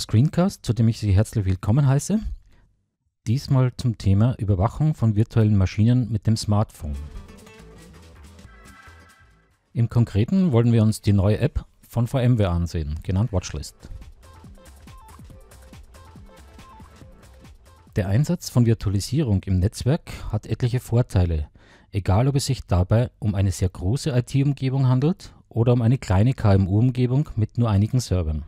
Screencast, zu dem ich Sie herzlich willkommen heiße. Diesmal zum Thema Überwachung von virtuellen Maschinen mit dem Smartphone. Im Konkreten wollen wir uns die neue App von VMware ansehen, genannt Watchlist. Der Einsatz von Virtualisierung im Netzwerk hat etliche Vorteile, egal ob es sich dabei um eine sehr große IT-Umgebung handelt oder um eine kleine KMU-Umgebung mit nur einigen Servern.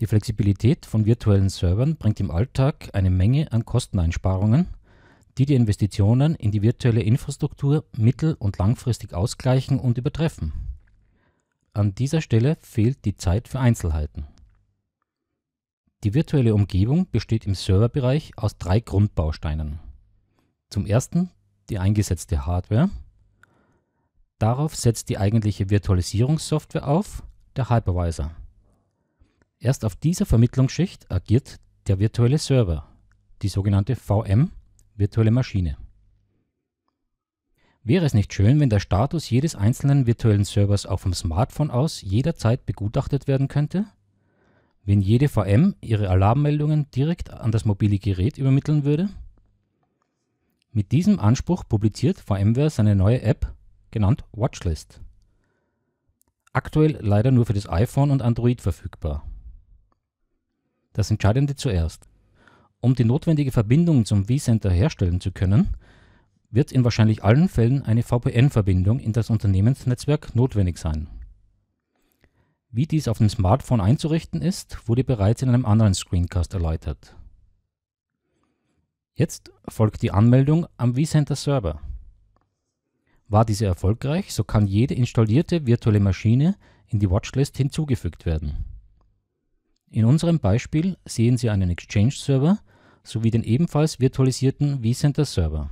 Die Flexibilität von virtuellen Servern bringt im Alltag eine Menge an Kosteneinsparungen, die die Investitionen in die virtuelle Infrastruktur mittel- und langfristig ausgleichen und übertreffen. An dieser Stelle fehlt die Zeit für Einzelheiten. Die virtuelle Umgebung besteht im Serverbereich aus drei Grundbausteinen. Zum ersten die eingesetzte Hardware. Darauf setzt die eigentliche Virtualisierungssoftware auf, der Hypervisor. Erst auf dieser Vermittlungsschicht agiert der virtuelle Server, die sogenannte VM, virtuelle Maschine. Wäre es nicht schön, wenn der Status jedes einzelnen virtuellen Servers auch vom Smartphone aus jederzeit begutachtet werden könnte? Wenn jede VM ihre Alarmmeldungen direkt an das mobile Gerät übermitteln würde? Mit diesem Anspruch publiziert VMware seine neue App, genannt Watchlist. Aktuell leider nur für das iPhone und Android verfügbar. Das Entscheidende zuerst. Um die notwendige Verbindung zum vCenter herstellen zu können, wird in wahrscheinlich allen Fällen eine VPN-Verbindung in das Unternehmensnetzwerk notwendig sein. Wie dies auf dem Smartphone einzurichten ist, wurde bereits in einem anderen Screencast erläutert. Jetzt folgt die Anmeldung am vCenter Server. War diese erfolgreich, so kann jede installierte virtuelle Maschine in die Watchlist hinzugefügt werden. In unserem Beispiel sehen Sie einen Exchange-Server sowie den ebenfalls virtualisierten vCenter-Server.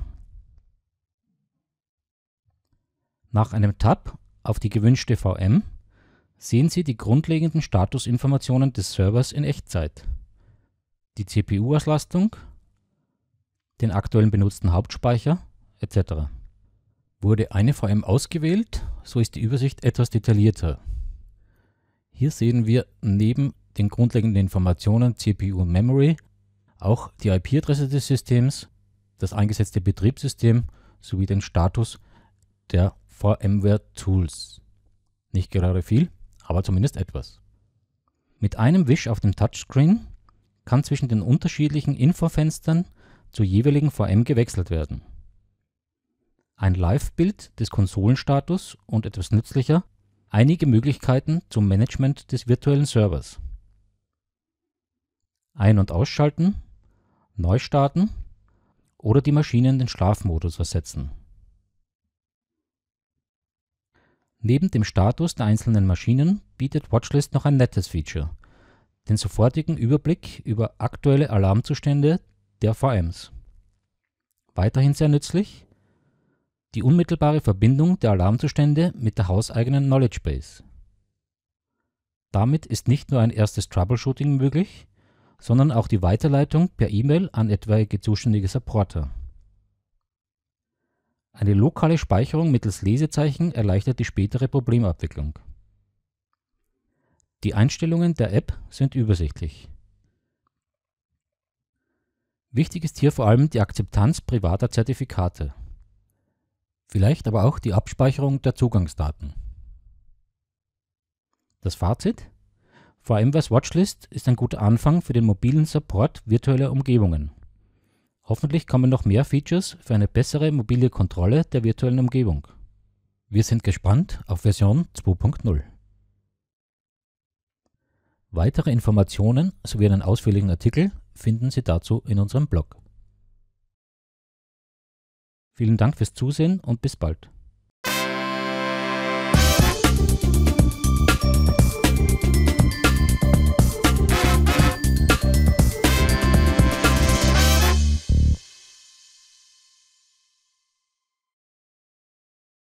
Nach einem Tab auf die gewünschte VM sehen Sie die grundlegenden Statusinformationen des Servers in Echtzeit, die CPU-Auslastung, den aktuellen benutzten Hauptspeicher etc. Wurde eine VM ausgewählt, so ist die Übersicht etwas detaillierter. Hier sehen wir neben den grundlegenden Informationen CPU und Memory, auch die IP-Adresse des Systems, das eingesetzte Betriebssystem sowie den Status der VMware Tools. Nicht gerade viel, aber zumindest etwas. Mit einem Wisch auf dem Touchscreen kann zwischen den unterschiedlichen Infofenstern zur jeweiligen VM gewechselt werden. Ein Live-Bild des Konsolenstatus und etwas nützlicher, einige Möglichkeiten zum Management des virtuellen Servers. Ein- und ausschalten, neu starten oder die Maschine in den Schlafmodus versetzen. Neben dem Status der einzelnen Maschinen bietet Watchlist noch ein nettes Feature, den sofortigen Überblick über aktuelle Alarmzustände der VMs. Weiterhin sehr nützlich die unmittelbare Verbindung der Alarmzustände mit der hauseigenen Knowledge Base. Damit ist nicht nur ein erstes Troubleshooting möglich, sondern auch die Weiterleitung per E-Mail an etwaige zuständige Supporter. Eine lokale Speicherung mittels Lesezeichen erleichtert die spätere Problemabwicklung. Die Einstellungen der App sind übersichtlich. Wichtig ist hier vor allem die Akzeptanz privater Zertifikate. Vielleicht aber auch die Abspeicherung der Zugangsdaten. Das Fazit? VMware's Watchlist ist ein guter Anfang für den mobilen Support virtueller Umgebungen. Hoffentlich kommen noch mehr Features für eine bessere mobile Kontrolle der virtuellen Umgebung. Wir sind gespannt auf Version 2.0. Weitere Informationen sowie einen ausführlichen Artikel finden Sie dazu in unserem Blog. Vielen Dank fürs Zusehen und bis bald.